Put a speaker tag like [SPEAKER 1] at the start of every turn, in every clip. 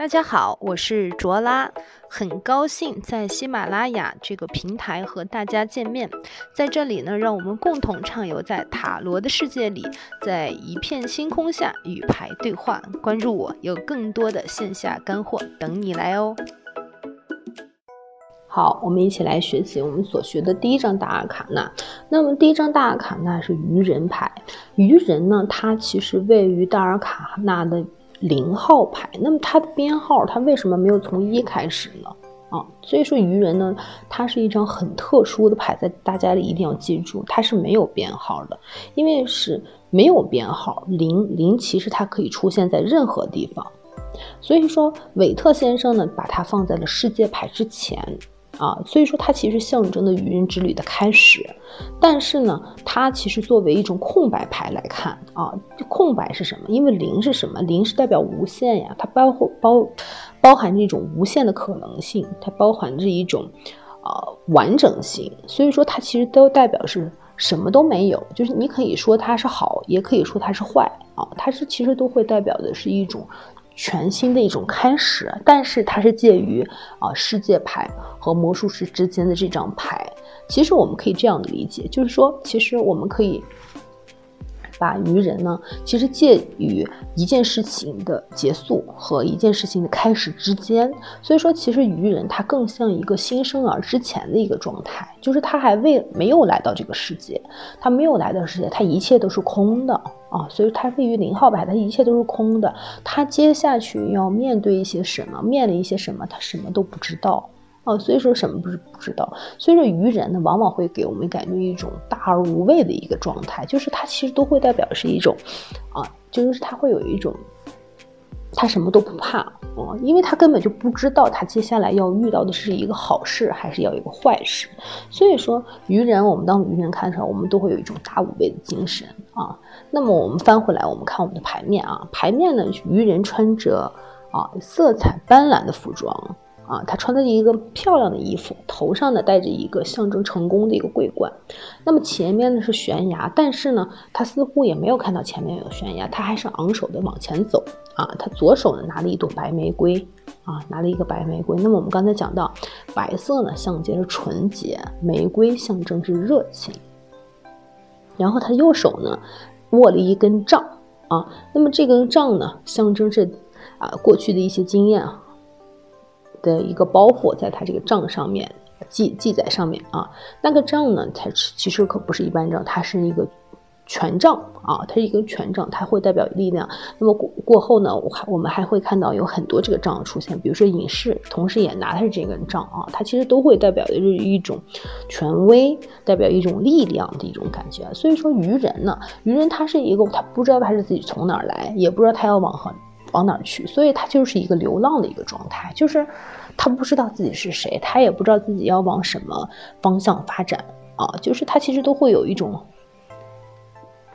[SPEAKER 1] 大家好，我是卓拉，很高兴在喜马拉雅这个平台和大家见面。在这里呢，让我们共同畅游在塔罗的世界里，在一片星空下与牌对话。关注我，有更多的线下干货等你来哦。好，我们一起来学习我们所学的第一张大阿卡纳。那么第一张大阿卡纳是愚人牌，愚人呢，它其实位于大阿卡纳的。零号牌，那么它的编号，它为什么没有从一开始呢？啊，所以说愚人呢，它是一张很特殊的牌，在大家里一定要记住，它是没有编号的，因为是没有编号，零零其实它可以出现在任何地方，所以说韦特先生呢，把它放在了世界牌之前。啊，所以说它其实象征的愚人之旅的开始，但是呢，它其实作为一种空白牌来看啊，空白是什么？因为零是什么？零是代表无限呀，它包括包包含着一种无限的可能性，它包含着一种呃完整性，所以说它其实都代表是什么都没有，就是你可以说它是好，也可以说它是坏啊，它是其实都会代表的是一种。全新的一种开始，但是它是介于啊世界牌和魔术师之间的这张牌。其实我们可以这样的理解，就是说，其实我们可以。把愚人呢，其实介于一件事情的结束和一件事情的开始之间，所以说其实愚人他更像一个新生儿之前的一个状态，就是他还未没有来到这个世界，他没有来到世界，他一切都是空的啊，所以它位于零号牌，它一切都是空的，他接下去要面对一些什么，面临一些什么，他什么都不知道。啊，所以说什么不是不知道，所以说愚人呢，往往会给我们感觉一种大而无畏的一个状态，就是它其实都会代表是一种，啊，就是它会有一种，他什么都不怕啊，因为他根本就不知道他接下来要遇到的是一个好事还是要一个坏事，所以说愚人，我们当愚人看出来，我们都会有一种大无畏的精神啊。那么我们翻回来，我们看我们的牌面啊，牌面呢，愚人穿着啊色彩斑斓的服装。啊，他穿的一个漂亮的衣服，头上呢戴着一个象征成功的一个桂冠。那么前面呢是悬崖，但是呢他似乎也没有看到前面有悬崖，他还是昂首的往前走。啊，他左手呢拿了一朵白玫瑰，啊，拿了一个白玫瑰。那么我们刚才讲到，白色呢象征着纯洁，玫瑰象征着热情。然后他右手呢握了一根杖，啊，那么这根杖呢象征着啊过去的一些经验啊。的一个包袱，在他这个账上面记记载上面啊，那个账呢，它其实可不是一般账，它是一个权杖啊，它是一个权杖，它会代表力量。那么过过后呢，我还我们还会看到有很多这个杖出现，比如说隐士，同时也拿的是这根杖啊，它其实都会代表的是一种权威，代表一种力量的一种感觉。所以说愚人呢，愚人他是一个他不知道他是自己从哪儿来，也不知道他要往何。往哪儿去？所以他就是一个流浪的一个状态，就是他不知道自己是谁，他也不知道自己要往什么方向发展啊。就是他其实都会有一种，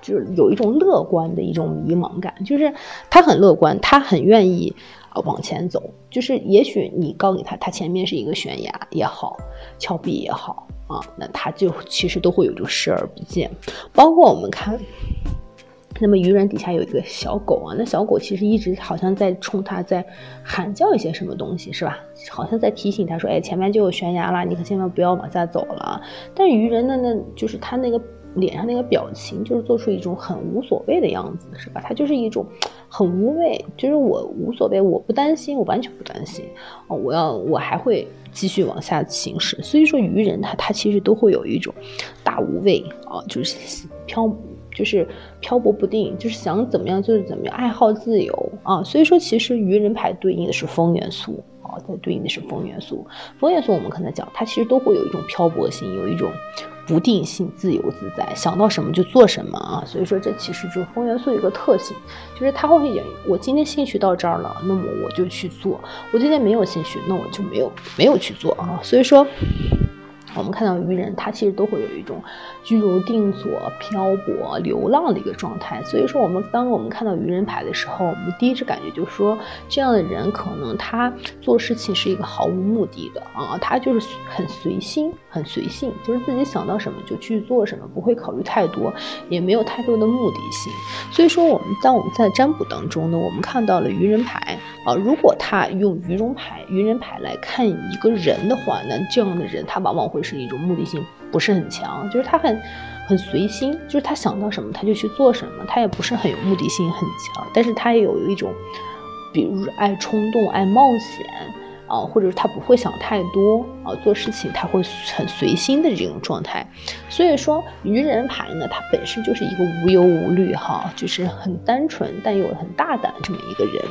[SPEAKER 1] 就是有一种乐观的一种迷茫感，就是他很乐观，他很愿意啊往前走。就是也许你告诉他，他前面是一个悬崖也好，峭壁也好啊，那他就其实都会有一种视而不见。包括我们看。那么愚人底下有一个小狗啊，那小狗其实一直好像在冲他在喊叫一些什么东西，是吧？好像在提醒他说，哎，前面就有悬崖了，你可千万不要往下走了。但是愚人呢，那就是他那个脸上那个表情，就是做出一种很无所谓的样子，是吧？他就是一种很无畏，就是我无所谓，我不担心，我完全不担心哦，我要我还会继续往下行驶。所以说愚人他他其实都会有一种大无畏啊，就是漂。就是漂泊不定，就是想怎么样就是怎么样，爱好自由啊。所以说，其实愚人牌对应的是风元素啊，在对应的是风元素。风元素我们刚才讲，它其实都会有一种漂泊性，有一种不定性，自由自在，想到什么就做什么啊。所以说，这其实就是风元素一个特性，就是它会演。我今天兴趣到这儿了，那么我就去做；我今天没有兴趣，那我就没有没有去做啊。所以说。我们看到愚人，他其实都会有一种居无定所、漂泊、流浪的一个状态。所以说，我们当我们看到愚人牌的时候，我们第一直感觉就是说，这样的人可能他做事情是一个毫无目的的啊，他就是很随心、很随性，就是自己想到什么就去做什么，不会考虑太多，也没有太多的目的性。所以说，我们当我们在占卜当中呢，我们看到了愚人牌啊，如果他用愚人牌、愚人牌来看一个人的话，那这样的人他往往会是一种目的性不是很强，就是他很很随心，就是他想到什么他就去做什么，他也不是很有目的性很强，但是他也有一种，比如爱冲动、爱冒险。啊，或者是他不会想太多啊，做事情他会很随心的这种状态。所以说，愚人牌呢，它本身就是一个无忧无虑哈，就是很单纯但又很大胆这么一个人。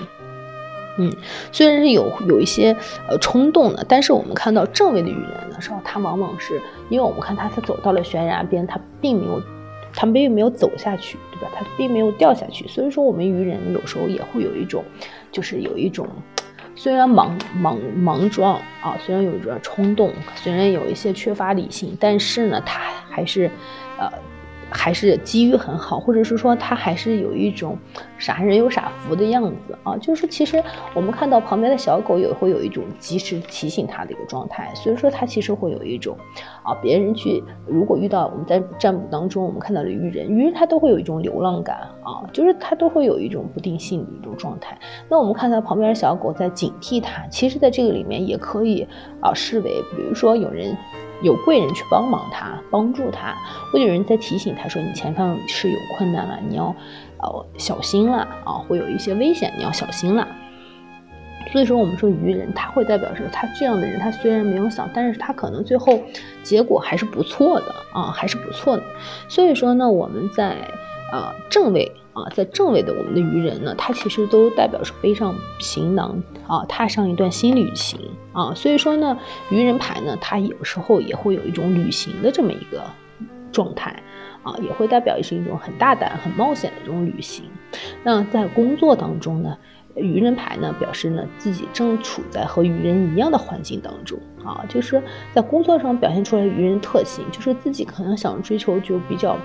[SPEAKER 1] 嗯，虽然是有有一些呃冲动的，但是我们看到正位的愚人的时候，他往往是因为我们看他他走到了悬崖边，他并没有他并没有走下去，对吧？他并没有掉下去。所以说，我们愚人有时候也会有一种，就是有一种。虽然莽莽莽撞啊，虽然有着冲动，虽然有一些缺乏理性，但是呢，他还是，呃。还是机遇很好，或者是说他还是有一种傻人有傻福的样子啊。就是其实我们看到旁边的小狗也会有一种及时提醒他的一个状态，所以说他其实会有一种啊，别人去如果遇到我们在占卜当中我们看到的愚人，愚人他都会有一种流浪感啊，就是他都会有一种不定性的一种状态。那我们看到旁边的小狗在警惕他，其实在这个里面也可以啊视为，比如说有人。有贵人去帮忙他，帮助他，会有人在提醒他说：“你前方是有困难了，你要呃小心了啊，会有一些危险，你要小心了。”所以说，我们说愚人，他会代表是他这样的人，他虽然没有想，但是他可能最后结果还是不错的啊，还是不错的。所以说呢，我们在呃正位。啊，在正位的我们的愚人呢，他其实都代表是背上行囊啊，踏上一段新旅行啊。所以说呢，愚人牌呢，它有时候也会有一种旅行的这么一个状态啊，也会代表是一种很大胆、很冒险的这种旅行。那在工作当中呢，愚人牌呢表示呢自己正处在和愚人一样的环境当中啊，就是在工作上表现出来愚人特性，就是自己可能想追求就比较。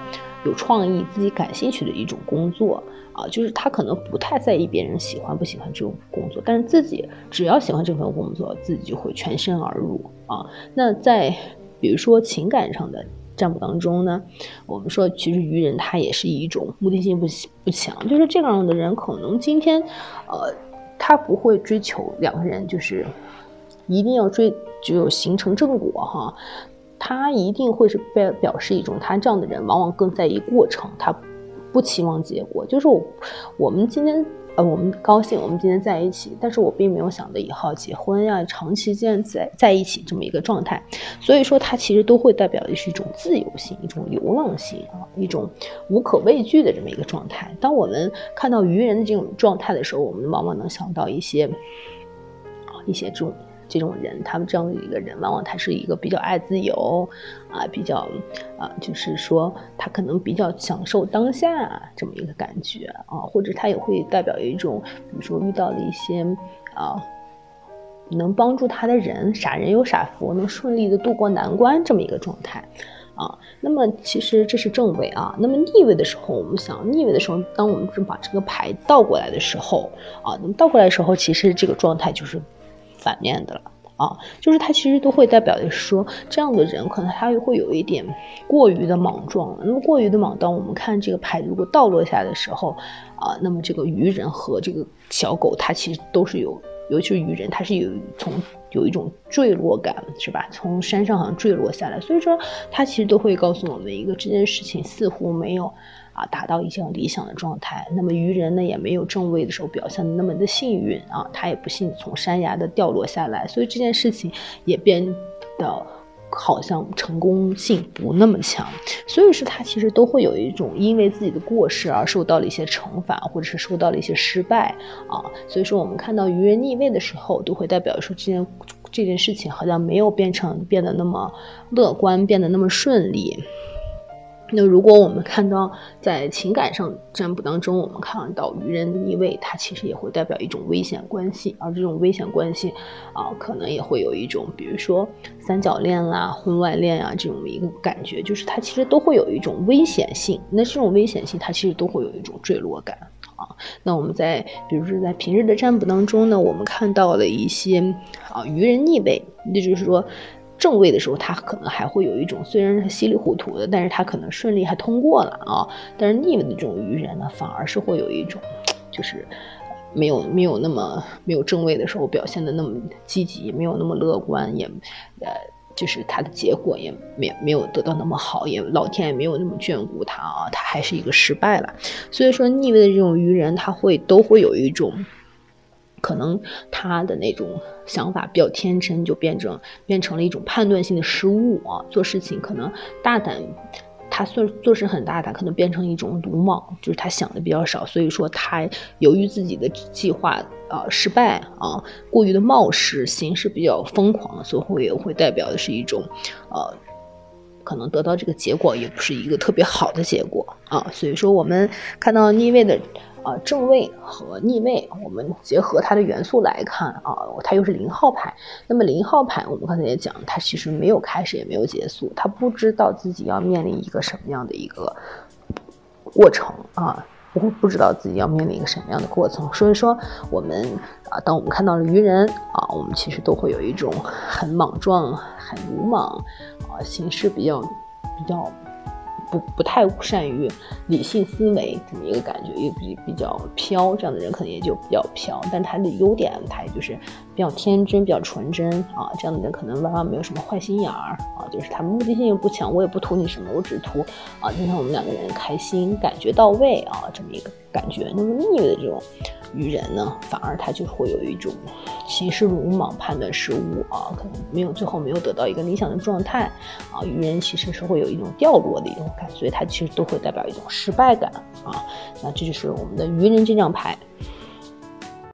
[SPEAKER 1] 有创意、自己感兴趣的一种工作啊，就是他可能不太在意别人喜欢不喜欢这种工作，但是自己只要喜欢这份工作，自己就会全身而入啊。那在比如说情感上的占卜当中呢，我们说其实愚人他也是一种目的性不不强，就是这样的人可能今天，呃，他不会追求两个人就是一定要追只有形成正果哈。他一定会是表表示一种，他这样的人往往更在意过程，他不期望结果。就是我，我们今天呃，我们高兴，我们今天在一起，但是我并没有想着以后结婚呀，长期间在在一起这么一个状态。所以说，它其实都会代表的是一种自由性，一种流浪性啊，一种无可畏惧的这么一个状态。当我们看到愚人的这种状态的时候，我们往往能想到一些，一些这种。这种人，他们这样的一个人，往往他是一个比较爱自由，啊，比较，啊，就是说他可能比较享受当下这么一个感觉啊，或者他也会代表一种，比如说遇到了一些，啊，能帮助他的人，傻人有傻福，能顺利的度过难关这么一个状态，啊，那么其实这是正位啊，那么逆位的时候，我们想逆位的时候，当我们是把这个牌倒过来的时候，啊，那么倒过来的时候，其实这个状态就是。反面的了啊，就是他其实都会代表的是说，这样的人可能他会有一点过于的莽撞。那么过于的莽撞，我们看这个牌如果倒落下的时候啊，那么这个愚人和这个小狗，它其实都是有，尤其是愚人，它是有从有一种坠落感，是吧？从山上好像坠落下来，所以说他其实都会告诉我们一个这件事情似乎没有。啊，达到一项理想的状态。那么愚人呢，也没有正位的时候表现的那么的幸运啊，他也不幸从山崖的掉落下来，所以这件事情也变得好像成功性不那么强。所以说他其实都会有一种因为自己的过失而受到了一些惩罚，或者是受到了一些失败啊。所以说我们看到愚人逆位的时候，都会代表说这件这件事情好像没有变成变得那么乐观，变得那么顺利。那如果我们看到在情感上占卜当中，我们看到愚人逆位，它其实也会代表一种危险关系，而这种危险关系啊，可能也会有一种，比如说三角恋啦、婚外恋啊这种一个感觉，就是它其实都会有一种危险性。那这种危险性，它其实都会有一种坠落感啊。那我们在比如说在平日的占卜当中呢，我们看到了一些啊愚人逆位，那就是说。正位的时候，他可能还会有一种，虽然是稀里糊涂的，但是他可能顺利还通过了啊。但是逆位的这种愚人呢，反而是会有一种，就是没有没有那么没有正位的时候表现的那么积极，没有那么乐观，也呃就是他的结果也没没有得到那么好，也老天也没有那么眷顾他啊，他还是一个失败了。所以说逆位的这种愚人，他会都会有一种。可能他的那种想法比较天真，就变成变成了一种判断性的失误啊！做事情可能大胆，他做做事很大胆，可能变成一种鲁莽，就是他想的比较少，所以说他由于自己的计划啊失败啊，过于的冒失，行事比较疯狂，所以会也会代表的是一种，呃，可能得到这个结果也不是一个特别好的结果啊！所以说我们看到逆位的。啊，正位和逆位，我们结合它的元素来看啊，它又是零号牌。那么零号牌，我们刚才也讲，它其实没有开始，也没有结束，它不知道自己要面临一个什么样的一个过程啊，不会不知道自己要面临一个什么样的过程。所以说，我们啊，当我们看到了愚人啊，我们其实都会有一种很莽撞、很鲁莽啊，行事比较比较。不不太善于理性思维这么一个感觉，也比比较飘，这样的人可能也就比较飘。但他的优点，他也就是比较天真、比较纯真啊。这样的人可能往往没有什么坏心眼儿啊，就是他们目的性又不强，我也不图你什么，我只图啊，今天我们两个人开心，感觉到位啊，这么一个感觉。那么逆位的这种。愚人呢，反而他就会有一种行事鲁莽、判断失误啊，可能没有最后没有得到一个理想的状态啊。愚人其实是会有一种掉落的一种感，所以它其实都会代表一种失败感啊。那这就是我们的愚人这张牌。